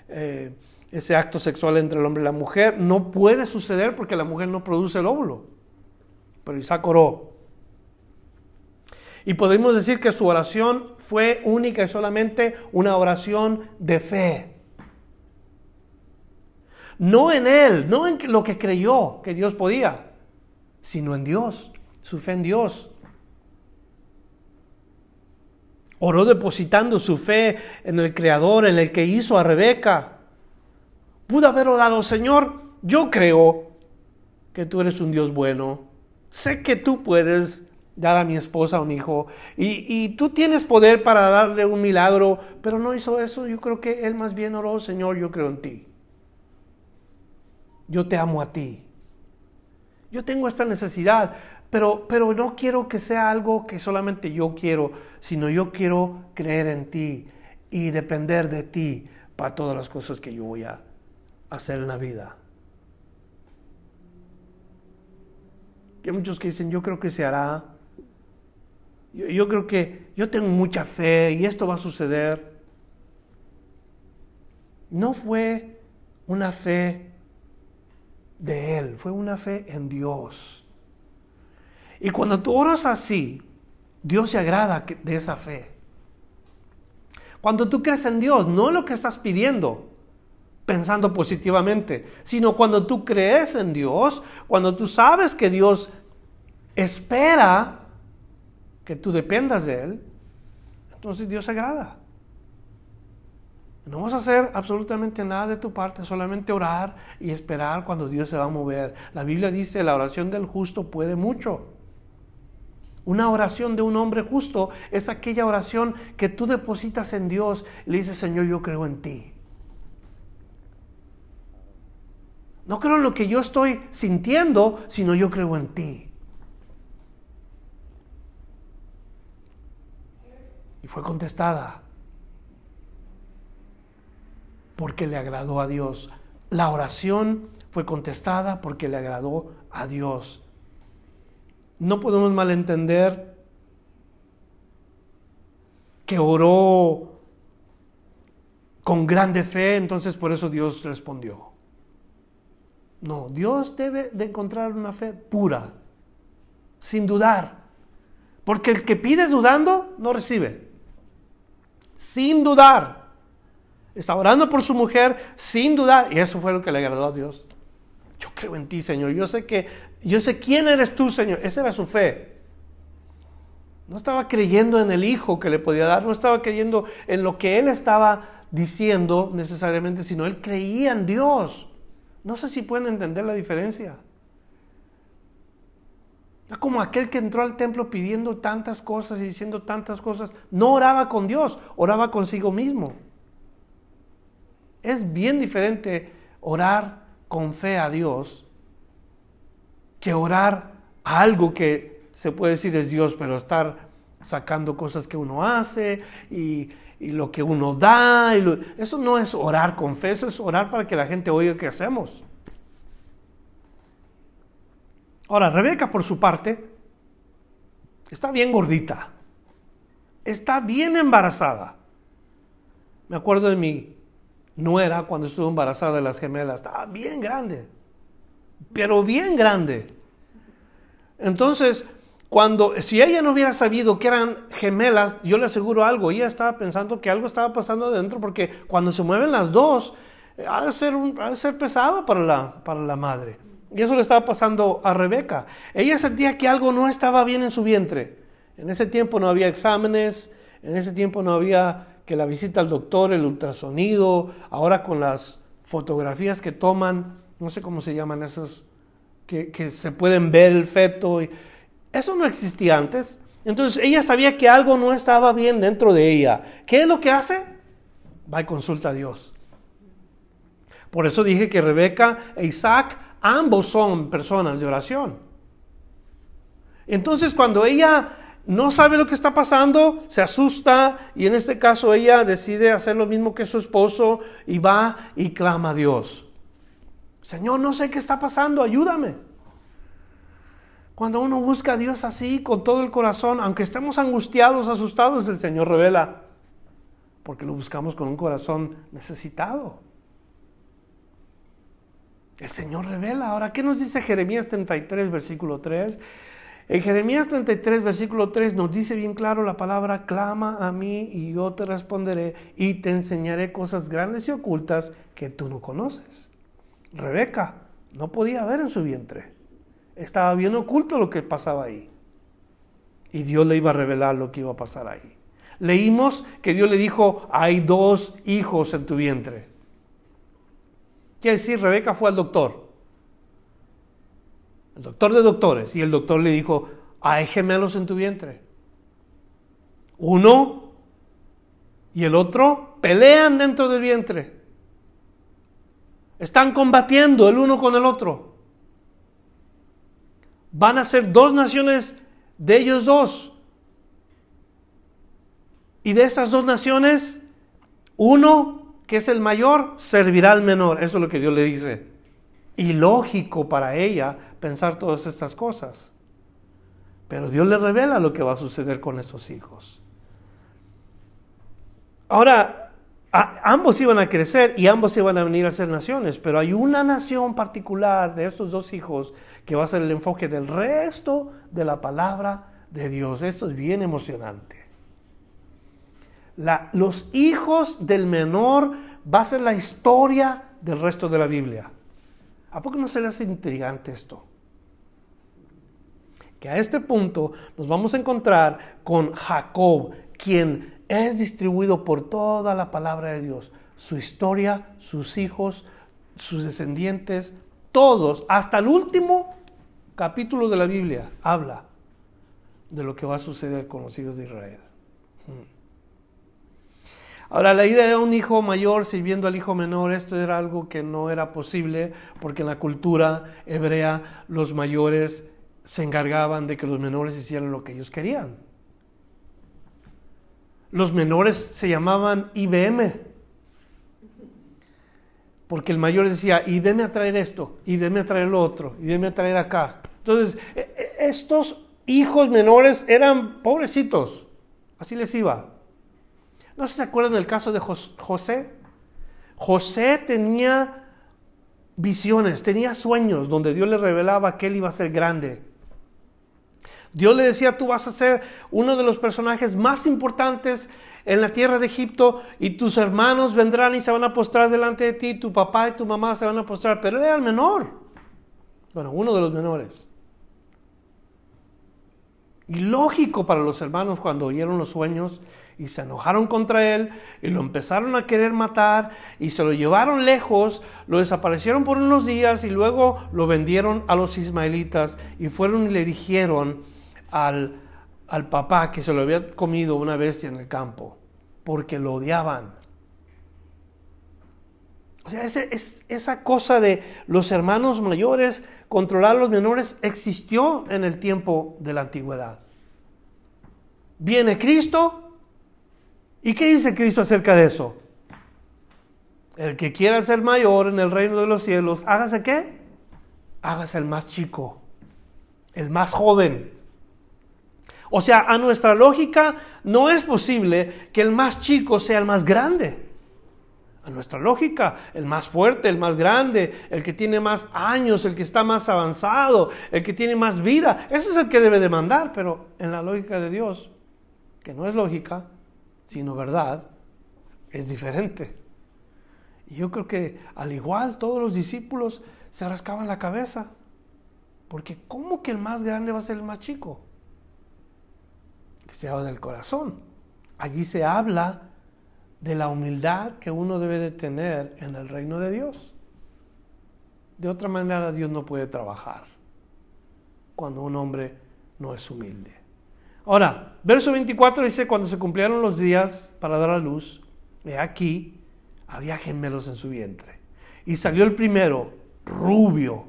Eh, ese acto sexual entre el hombre y la mujer. No puede suceder porque la mujer no produce el óvulo. Pero Isaac oró. Y podemos decir que su oración fue única y solamente una oración de fe. No en él, no en lo que creyó que Dios podía, sino en Dios, su fe en Dios. Oró depositando su fe en el Creador, en el que hizo a Rebeca pudo haber orado, Señor, yo creo que tú eres un Dios bueno. Sé que tú puedes dar a mi esposa un hijo y, tú tienes poder para darle un milagro, pero no hizo eso. Yo creo que él más bien oró, Señor, yo creo en ti. Yo te amo a ti. Yo tengo esta necesidad, pero, pero no quiero que sea algo que solamente yo quiero, sino yo quiero creer en ti y depender de ti para todas las cosas que yo voy a hacer en la vida. hay muchos que dicen, yo creo que se hará. Yo, creo que yo tengo mucha fe y esto va a suceder. No fue una fe de Él, fue una fe en Dios. Y cuando tú oras así, Dios se agrada de esa fe. Cuando tú crees en Dios, no lo que estás pidiendo, pensando positivamente, sino cuando tú crees en Dios, cuando tú sabes que Dios espera que tú dependas de Él, entonces Dios se agrada. No vas a hacer absolutamente nada de tu parte, solamente orar y esperar cuando Dios se va a mover. La Biblia dice, la oración del justo puede mucho. Una oración de un hombre justo es aquella oración que tú depositas en Dios y le dices, Señor, yo creo en ti. No creo en lo que yo estoy sintiendo, sino yo creo en ti. Y fue contestada porque le agradó a Dios. La oración fue contestada porque le agradó a Dios. No podemos malentender que oró con grande fe, entonces por eso Dios respondió. No, Dios debe de encontrar una fe pura, sin dudar. Porque el que pide dudando, no recibe. Sin dudar. Está orando por su mujer sin dudar. Y eso fue lo que le agradó a Dios. Yo creo en ti, Señor. Yo sé que, yo sé quién eres tú, Señor. Esa era su fe. No estaba creyendo en el hijo que le podía dar, no estaba creyendo en lo que él estaba diciendo necesariamente, sino él creía en Dios. No sé si pueden entender la diferencia. Como aquel que entró al templo pidiendo tantas cosas y diciendo tantas cosas, no oraba con Dios, oraba consigo mismo. Es bien diferente orar con fe a Dios que orar a algo que se puede decir es Dios, pero estar sacando cosas que uno hace y, lo que uno da. eso no es orar con fe, eso es orar para que la gente oiga qué hacemos. Ahora, Rebeca, por su parte, está bien gordita. Está bien embarazada. Me acuerdo de mi nuera cuando estuvo embarazada de las gemelas. Estaba bien grande. Pero bien grande. Entonces, cuando, si ella no hubiera sabido que eran gemelas, yo le aseguro algo, ella estaba pensando que algo estaba pasando adentro, porque cuando se mueven las dos, ha de ser, ha de ser pesado para la, para la madre. Y eso le estaba pasando a Rebeca. Ella sentía que algo no estaba bien en su vientre. En ese tiempo no había exámenes, en ese tiempo no había que la visita al doctor, el ultrasonido, ahora con las fotografías que toman, no sé cómo se llaman esos, que, se pueden ver el feto. Eso no existía antes. Entonces ella sabía que algo no estaba bien dentro de ella. ¿Qué es lo que hace? Va y consulta a Dios. Por eso dije que Rebeca e Isaac Ambos son personas de oración. Entonces cuando ella no sabe lo que está pasando, se asusta y en este caso ella decide hacer lo mismo que su esposo y va y clama a Dios. Señor, no sé qué está pasando, ayúdame. Cuando uno busca a Dios así, con todo el corazón, aunque estemos angustiados, asustados, el Señor revela, porque lo buscamos con un corazón necesitado. El Señor revela. Ahora, ¿qué nos dice Jeremías 33, versículo 3? En Jeremías 33, versículo 3 nos dice bien claro la palabra, clama a mí y yo te responderé y te enseñaré cosas grandes y ocultas que tú no conoces. Rebeca no podía ver en su vientre. Estaba bien oculto lo que pasaba ahí. Y Dios le iba a revelar lo que iba a pasar ahí. Leímos que Dios le dijo, hay dos hijos en tu vientre. Quiere decir, Rebeca fue al doctor. El doctor de doctores. Y el doctor le dijo, hay gemelos en tu vientre. Uno y el otro pelean dentro del vientre. Están combatiendo el uno con el otro. Van a ser dos naciones de ellos dos. Y de esas dos naciones, uno que es el mayor, servirá al menor. Eso es lo que Dios le dice. Y lógico para ella pensar todas estas cosas. Pero Dios le revela lo que va a suceder con estos hijos. Ahora, ambos iban a crecer y ambos iban a venir a ser naciones, pero hay una nación particular de estos dos hijos que va a ser el enfoque del resto de la palabra de Dios. Esto es bien emocionante los hijos del menor va a ser la historia del resto de la Biblia. ¿A poco no se les intrigante esto? Que a este punto nos vamos a encontrar con Jacob, quien es distribuido por toda la palabra de Dios. Su historia, sus hijos, sus descendientes, todos, hasta el último capítulo de la Biblia, habla de lo que va a suceder con los hijos de Israel. Ahora, la idea de un hijo mayor sirviendo al hijo menor, esto era algo que no era posible porque en la cultura hebrea los mayores se encargaban de que los menores hicieran lo que ellos querían. Los menores se llamaban IBM, porque el mayor decía, y deme a traer esto, y deme a traer lo otro, y deme a traer acá. Entonces, e, e, estos hijos menores eran pobrecitos, así les iba. No sé si se acuerdan del caso de José. José tenía visiones, tenía sueños donde Dios le revelaba que él iba a ser grande. Dios le decía, tú vas a ser uno de los personajes más importantes en la tierra de Egipto y tus hermanos vendrán y se van a postrar delante de ti, tu papá y tu mamá se van a postrar, pero él era el menor. Bueno, uno de los menores. Y lógico para los hermanos cuando oyeron los sueños y se enojaron contra él y lo empezaron a querer matar y se lo llevaron lejos, lo desaparecieron por unos días y luego lo vendieron a los ismaelitas y fueron y le dijeron al, al papá que se lo había comido una bestia en el campo porque lo odiaban. O sea, es, esa cosa de los hermanos mayores controlar a los menores existió en el tiempo de la antigüedad. Viene Cristo. ¿Y qué dice Cristo acerca de eso? El que quiera ser mayor en el reino de los cielos, hágase qué? Hágase el más chico, el más joven. O sea, a nuestra lógica no es posible que el más chico sea el más grande a nuestra lógica, el más fuerte, el más grande, el que tiene más años, el que está más avanzado, el que tiene más vida, ese es el que debe demandar, pero en la lógica de Dios, que no es lógica, sino verdad, es diferente. Y yo creo que al igual todos los discípulos se rascaban la cabeza, porque ¿cómo que el más grande va a ser el más chico? Se habla del corazón. Allí se habla de la humildad que uno debe de tener en el reino de Dios. De otra manera Dios no puede trabajar cuando un hombre no es humilde. Ahora, verso 24 dice, cuando se cumplieron los días para dar a luz, he aquí, había gemelos en su vientre. Y salió el primero, rubio.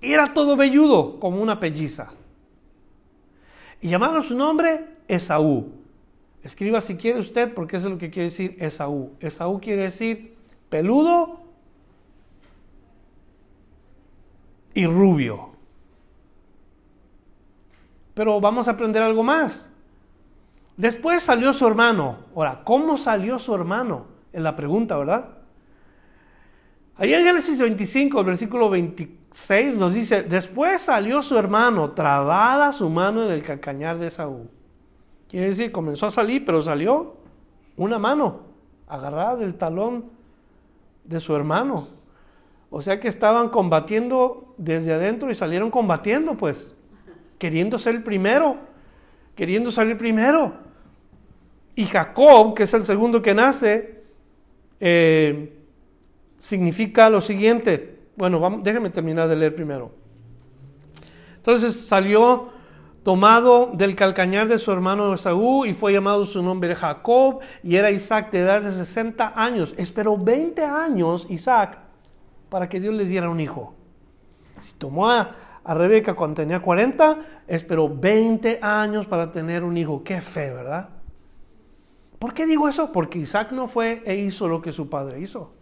Era todo velludo, como una pelliza. Y llamaron su nombre Esaú Escriba si quiere usted, porque eso es lo que quiere decir Esaú. Esaú quiere decir peludo y rubio. Pero vamos a aprender algo más. Después salió su hermano. Ahora, ¿cómo salió su hermano? Es la pregunta, ¿verdad? Ahí en Génesis 25, el versículo 26 nos dice, después salió su hermano, trabada su mano en el calcañar de Esaú. Quiere decir, comenzó a salir, pero salió una mano agarrada del talón de su hermano. O sea que estaban combatiendo desde adentro y salieron combatiendo, pues, queriendo ser el primero, queriendo salir primero. Y Jacob, que es el segundo que nace, eh, significa lo siguiente. Bueno, vamos, déjenme terminar de leer primero. Entonces salió tomado del calcañar de su hermano Esaú y fue llamado su nombre Jacob y era Isaac de edad de 60 años. Esperó 20 años Isaac para que Dios le diera un hijo. Si tomó a, Rebeca cuando tenía 40, esperó 20 años para tener un hijo. Qué fe, ¿verdad? ¿Por qué digo eso? Porque Isaac no fue e hizo lo que su padre hizo.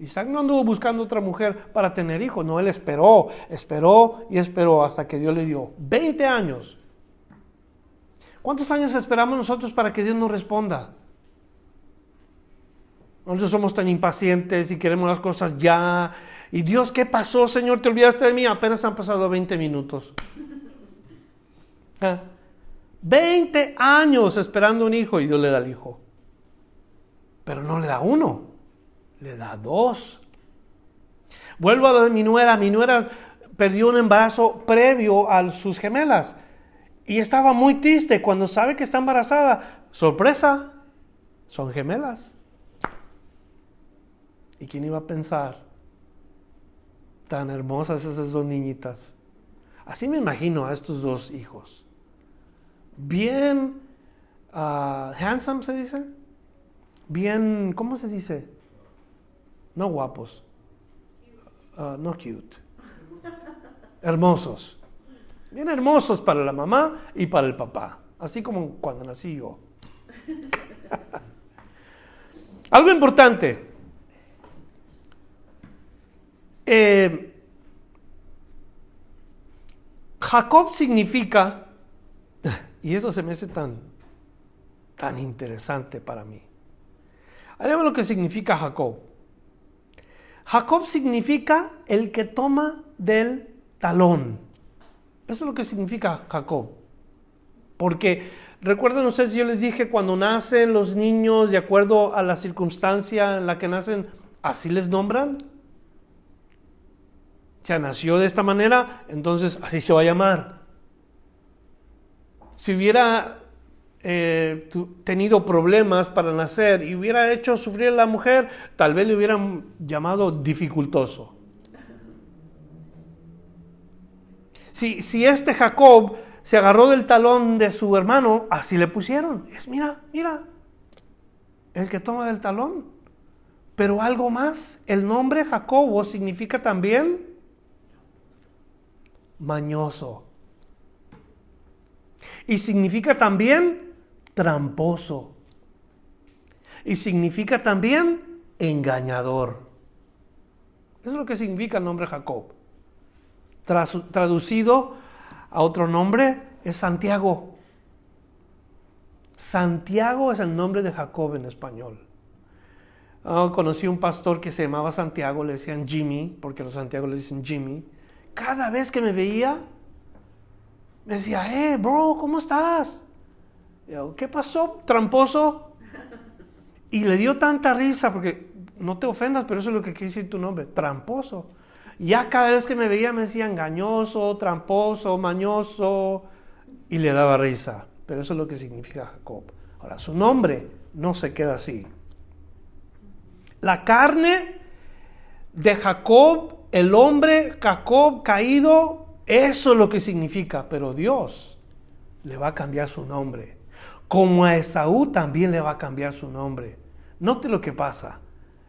Isaac no anduvo buscando otra mujer para tener hijos, no, él esperó, esperó y esperó hasta que Dios le dio 20 años. ¿Cuántos años esperamos nosotros para que Dios nos responda? Nosotros somos tan impacientes y queremos las cosas ya. Y Dios, ¿qué pasó, Señor? ¿Te olvidaste de mí? Apenas han pasado 20 minutos. 20 ah, años esperando un hijo y Dios le da el hijo. Pero no le da uno le da dos. Vuelvo a lo de mi nuera. Mi nuera perdió un embarazo previo a sus gemelas. Y estaba muy triste cuando sabe que está embarazada. Sorpresa, son gemelas. ¿Y quién iba a pensar? Tan hermosas esas dos niñitas. Así me imagino a estos dos hijos. Bien uh, handsome se dice. Bien, ¿cómo se dice? no guapos, ah, no cute, hermosos. Bien hermosos para la mamá y para el papá, así como cuando nací yo. Algo importante. Eh, Jacob significa, y eso se me hace tan, tan interesante para mí. Hablemos lo que significa Jacob. Jacob significa el que toma del talón. Eso es lo que significa Jacob. Porque recuerden ustedes, yo les dije, cuando nacen los niños, de acuerdo a la circunstancia en la que nacen, así les nombran. Sea, nació de esta manera, entonces así se va a llamar. Si hubiera eh, tenido problemas para nacer y hubiera hecho sufrir a la mujer, tal vez le hubieran llamado dificultoso. Si, si este Jacob se agarró del talón de su hermano, así le pusieron. Es, mira, mira, el que toma del talón. Pero algo más, el nombre Jacobo significa también mañoso. Y significa también tramposo. Y significa también engañador. Eso es lo que significa el nombre Jacob. traducido a otro nombre es Santiago. Santiago es el nombre de Jacob en español. Ah, conocí un pastor que se llamaba Santiago, le decían Jimmy, porque los Santiago le dicen Jimmy. Cada vez que me veía, me decía, eh, bro, ¿cómo estás? ¿Qué pasó, tramposo? Y le dio tanta risa, porque no te ofendas, pero eso es lo que quiere decir tu nombre, tramposo. Ya cada vez que me veía me decía engañoso, tramposo, mañoso, y le daba risa. Pero eso es lo que significa Jacob. Ahora, su nombre no se queda así. La carne de Jacob, el hombre Jacob caído, eso es lo que significa, pero Dios le va a cambiar su nombre. Como a Esaú también le va a cambiar su nombre. Note lo que pasa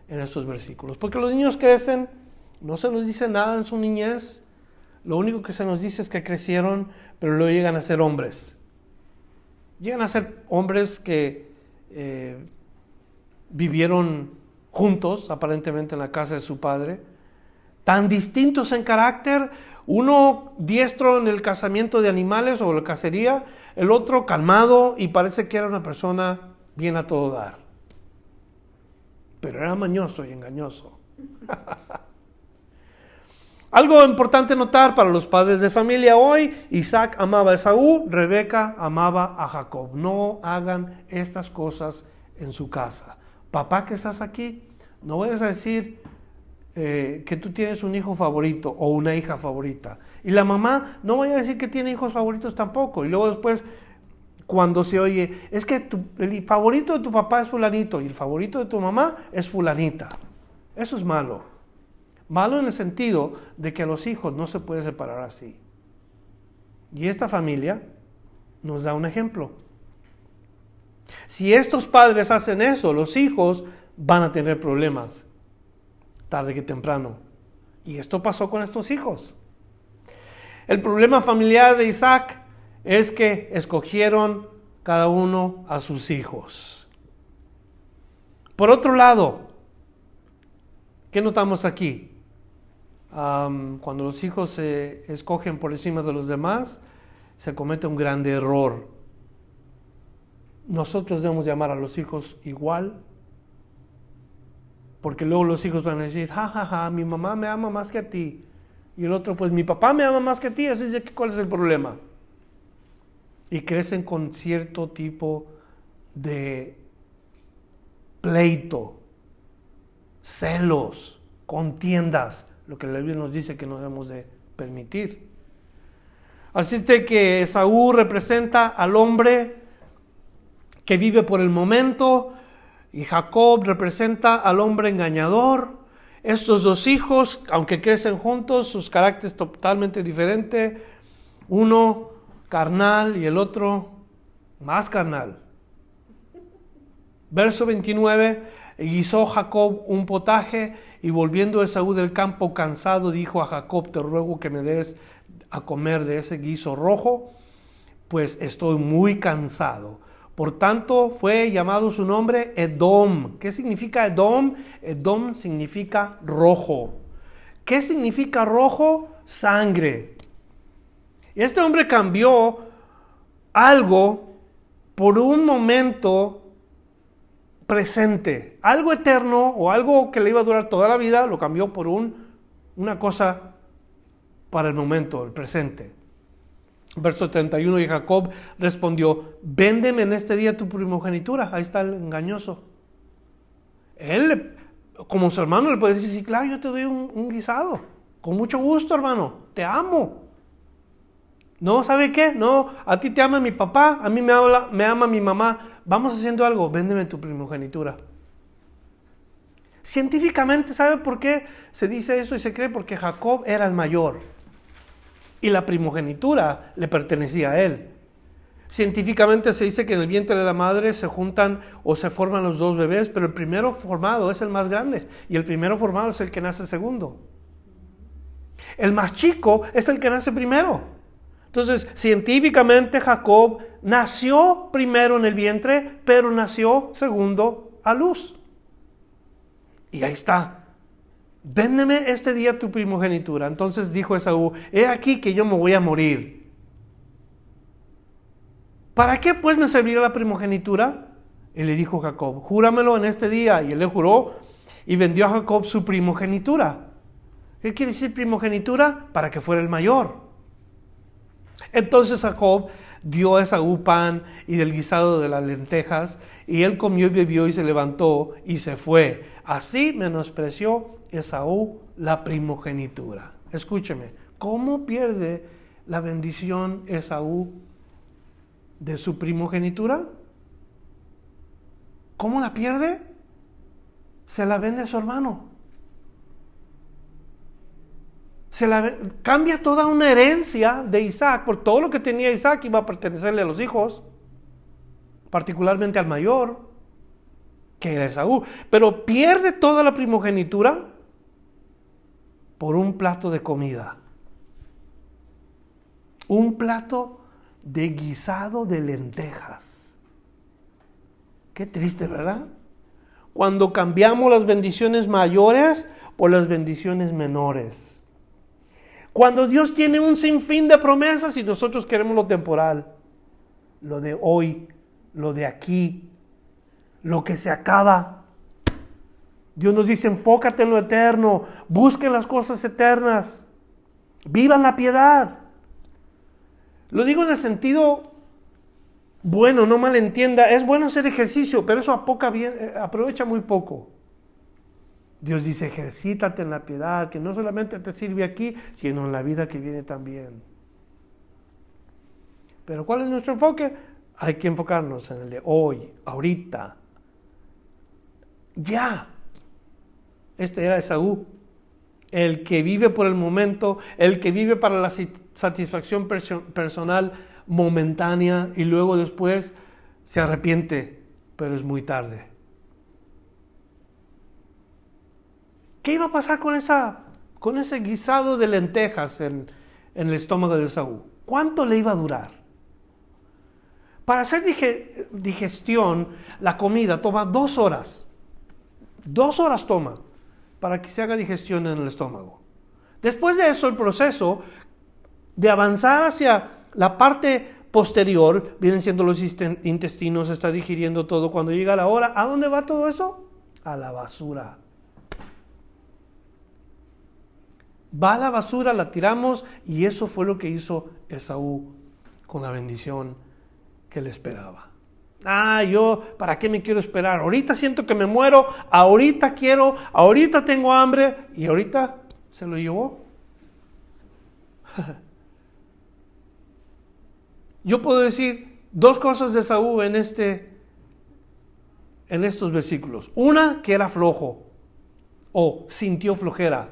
en estos versículos, porque los niños crecen no se nos dice nada en su niñez. Lo único que se nos dice es que crecieron, pero luego llegan a ser hombres. Llegan a ser hombres que eh, vivieron juntos, aparentemente en la casa de su padre, tan distintos en carácter, uno diestro en el cazamiento de animales o la cacería, el otro calmado y parece que era una persona bien a todo dar. Pero era mañoso y engañoso. Algo importante notar para los padres de familia hoy, Isaac amaba a Esaú, Rebeca amaba a Jacob. No hagan estas cosas en su casa. Papá que estás aquí, no vayas a decir eh, que tú tienes un hijo favorito o una hija favorita. Y la mamá no vaya a decir que tiene hijos favoritos tampoco. Y luego después, cuando se oye, es que el favorito de tu papá es fulanito y el favorito de tu mamá es fulanita. Eso es malo. Malo en el sentido de que a los hijos no se puede separar así. Y esta familia nos da un ejemplo. Si estos padres hacen eso, los hijos van a tener problemas, tarde que temprano. Y esto pasó con estos hijos. El problema familiar de Isaac es que escogieron cada uno a sus hijos. Por otro lado, ¿qué notamos aquí? cuando los hijos se escogen por encima de los demás, se comete un grande error. Nosotros debemos llamar a los hijos igual, porque luego los hijos van a decir, ja, ja, ja, mi mamá me ama más que a ti. Y el otro, pues mi papá me ama más que a ti, así que ¿cuál es el problema? Y crecen con cierto tipo de pleito, celos, contiendas lo que la Biblia nos dice que no debemos de permitir. Así es que Saúl representa al hombre que vive por el momento y Jacob representa al hombre engañador. Estos dos hijos, aunque crecen juntos, sus caracteres totalmente diferentes. Uno carnal y el otro más carnal. Verso 29, guisó Jacob un potaje y volviendo Esaú del campo cansado, dijo a Jacob, te ruego que me des a comer de ese guiso rojo, pues estoy muy cansado. Por tanto, fue llamado su nombre Edom. ¿Qué significa Edom? Edom significa rojo. ¿Qué significa rojo? Sangre. Este hombre cambió algo por un momento presente. Algo eterno o algo que le iba a durar toda la vida lo cambió por un, una cosa para el momento, el presente. Verso 31 y Jacob respondió, véndeme en este día tu primogenitura. Ahí está el engañoso. Él, como su hermano, le puede decir, sí, claro, yo te doy un, guisado. Con mucho gusto, hermano. Te amo. No, ¿sabe qué? No, a ti te ama mi papá, a mí me, habla, me ama mi mamá. Vamos haciendo algo, véndeme tu primogenitura. Científicamente, ¿sabe por qué se dice eso y se cree? Porque Jacob era el mayor y la primogenitura le pertenecía a él. Científicamente se dice que en el vientre de la madre se juntan o se forman los dos bebés, pero el primero formado es el más grande y el primero formado es el que nace segundo. El más chico es el que nace primero. Entonces, científicamente Jacob nació primero en el vientre, pero nació segundo a luz. Y ahí está. Véndeme este día tu primogenitura. Entonces dijo Esaú, he aquí que yo me voy a morir. ¿Para qué pues me servirá la primogenitura? Y le dijo Jacob, júramelo en este día. Y él le juró y vendió a Jacob su primogenitura. ¿Qué quiere decir primogenitura? Para que fuera el mayor. Entonces Jacob dio a Esaú pan y del guisado de las lentejas, y él comió y bebió y se levantó y se fue. Así menospreció Esaú la primogenitura. Escúcheme, ¿cómo pierde la bendición Esaú de su primogenitura? ¿Cómo la pierde? Se la vende a su hermano. Se la cambia toda una herencia de Isaac, por todo lo que tenía Isaac iba a pertenecerle a los hijos, particularmente al mayor, que era Esaú, pero pierde toda la primogenitura por un plato de comida. Un plato de guisado de lentejas. Qué triste, ¿verdad? Cuando cambiamos las bendiciones mayores por las bendiciones menores. Cuando Dios tiene un sinfín de promesas y nosotros queremos lo temporal, lo de hoy, lo de aquí, lo que se acaba. Dios nos dice, enfócate en lo eterno, busquen las cosas eternas, vivan la piedad. Lo digo en el sentido bueno, no malentienda, es bueno hacer ejercicio, pero eso eh, aprovecha muy poco. Dios dice, ejercítate en la piedad, que no solamente te sirve aquí, sino en la vida que viene también. Pero ¿cuál es nuestro enfoque? Hay que enfocarnos en el de hoy, ahorita, ya. Este era Esaú, el que vive por el momento, el que vive para la satisfacción personal momentánea y luego después se arrepiente, pero es muy tarde. ¿Qué iba a pasar con, esa, con ese guisado de lentejas en, en el estómago de Esaú? ¿Cuánto le iba a durar? Para hacer digestión, la comida toma dos horas. Dos horas toma para que se haga digestión en el estómago. Después de eso, el proceso de avanzar hacia la parte posterior, vienen siendo los intestinos, está digiriendo todo. Cuando llega la hora, ¿a dónde va todo eso? A la basura. Va a la basura, la tiramos y eso fue lo que hizo Esaú con la bendición que le esperaba. Ah, yo, ¿para qué me quiero esperar? Ahorita siento que me muero, ahorita quiero, ahorita tengo hambre y ahorita se lo llevó. Yo puedo decir dos cosas de Saúl en este en estos versículos. Una, que era flojo o sintió flojera.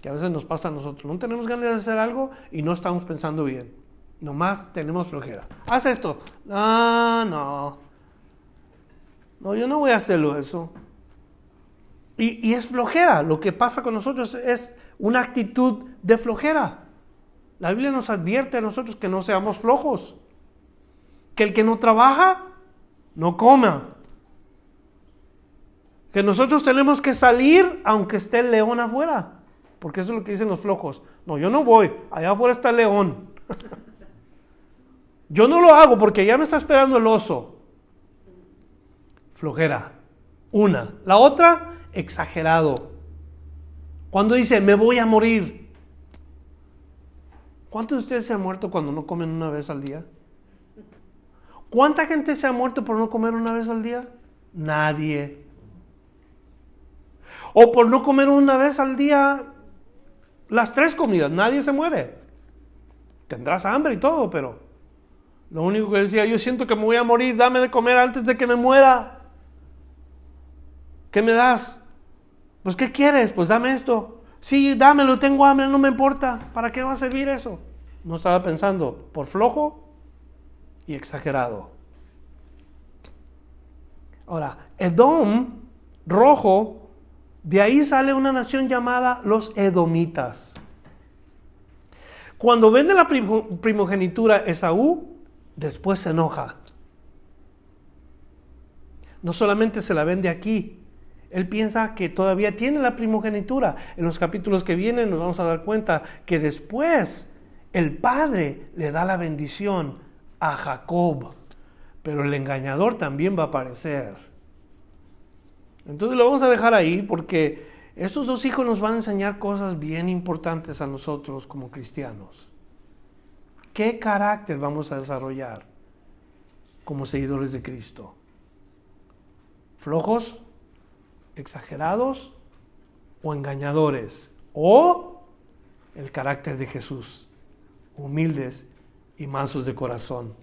Que a veces nos pasa a nosotros. No tenemos ganas de hacer algo y no estamos pensando bien. Nomás tenemos flojera. Haz esto. Ah, no. No, yo no voy a hacerlo eso. Y, y, es flojera. Lo que pasa con nosotros es una actitud de flojera. La Biblia nos advierte a nosotros que no seamos flojos. Que el que no trabaja, no coma. Que nosotros tenemos que salir aunque esté el león afuera. Porque eso es lo que dicen los flojos. No, yo no voy. Allá afuera está el león. Yo no lo hago porque ya me está esperando el oso. Flojera. Una. La otra, exagerado. Cuando dice, me voy a morir. ¿Cuántos de ustedes se han muerto cuando no comen una vez al día? ¿Cuánta gente se ha muerto por no comer una vez al día? Nadie. O por no comer una vez al día las tres comidas. Nadie se muere. tendrás hambre y todo, pero lo único que decía, yo siento que me voy a morir, dame de comer antes de que me muera. ¿Qué me das? Pues ¿qué quieres? Pues dame esto. Sí, dámelo, tengo hambre, no me importa. ¿Para qué va a servir eso? No estaba pensando por flojo y exagerado. Ahora, Edom, rojo, de ahí sale una nación llamada los Edomitas. Cuando vende la primogenitura Esaú, después se enoja. No solamente se la vende aquí, él piensa que todavía tiene la primogenitura. En los capítulos que vienen nos vamos a dar cuenta que después el padre le da la bendición a Jacob, pero el engañador también va a aparecer. Entonces lo vamos a dejar ahí porque esos dos hijos nos van a enseñar cosas bien importantes a nosotros como cristianos. ¿Qué carácter vamos a desarrollar como seguidores de Cristo? ¿Flojos? ¿Exagerados? ¿O engañadores? ¿O el carácter de Jesús? Humildes y mansos de corazón.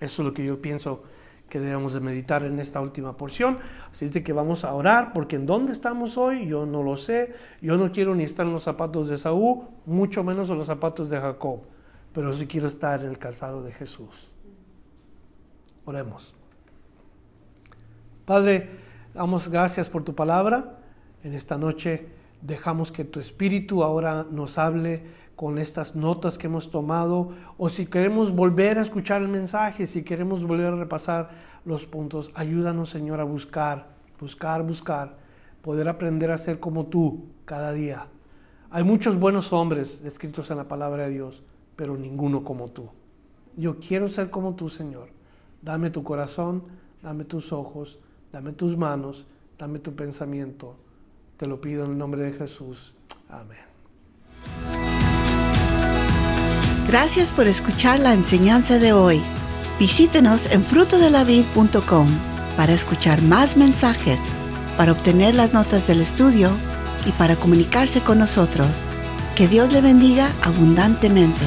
Eso es lo que yo pienso que debemos de meditar en esta última porción. Así es de que vamos a orar, porque en dónde estamos hoy yo no lo sé. Yo no quiero ni estar en los zapatos de Saúl, mucho menos en los zapatos de Jacob, pero sí quiero estar en el calzado de Jesús. Oremos. Padre, damos gracias por tu palabra. En esta noche dejamos que tu espíritu ahora nos hable con estas notas que hemos tomado o si queremos volver a escuchar el mensaje, si queremos volver a repasar los puntos, ayúdanos Señor a buscar, buscar, buscar, poder aprender a ser como tú cada día. Hay muchos buenos hombres descritos en la palabra de Dios, pero ninguno como tú. Yo quiero ser como tú, Señor. Dame tu corazón, dame tus ojos, dame tus manos, dame tu pensamiento. Te lo pido en el nombre de Jesús. Amén. Gracias por escuchar la enseñanza de hoy. Visítenos en frutodelavid.com para escuchar más mensajes, para obtener las notas del estudio y para comunicarse con nosotros. Que Dios le bendiga abundantemente.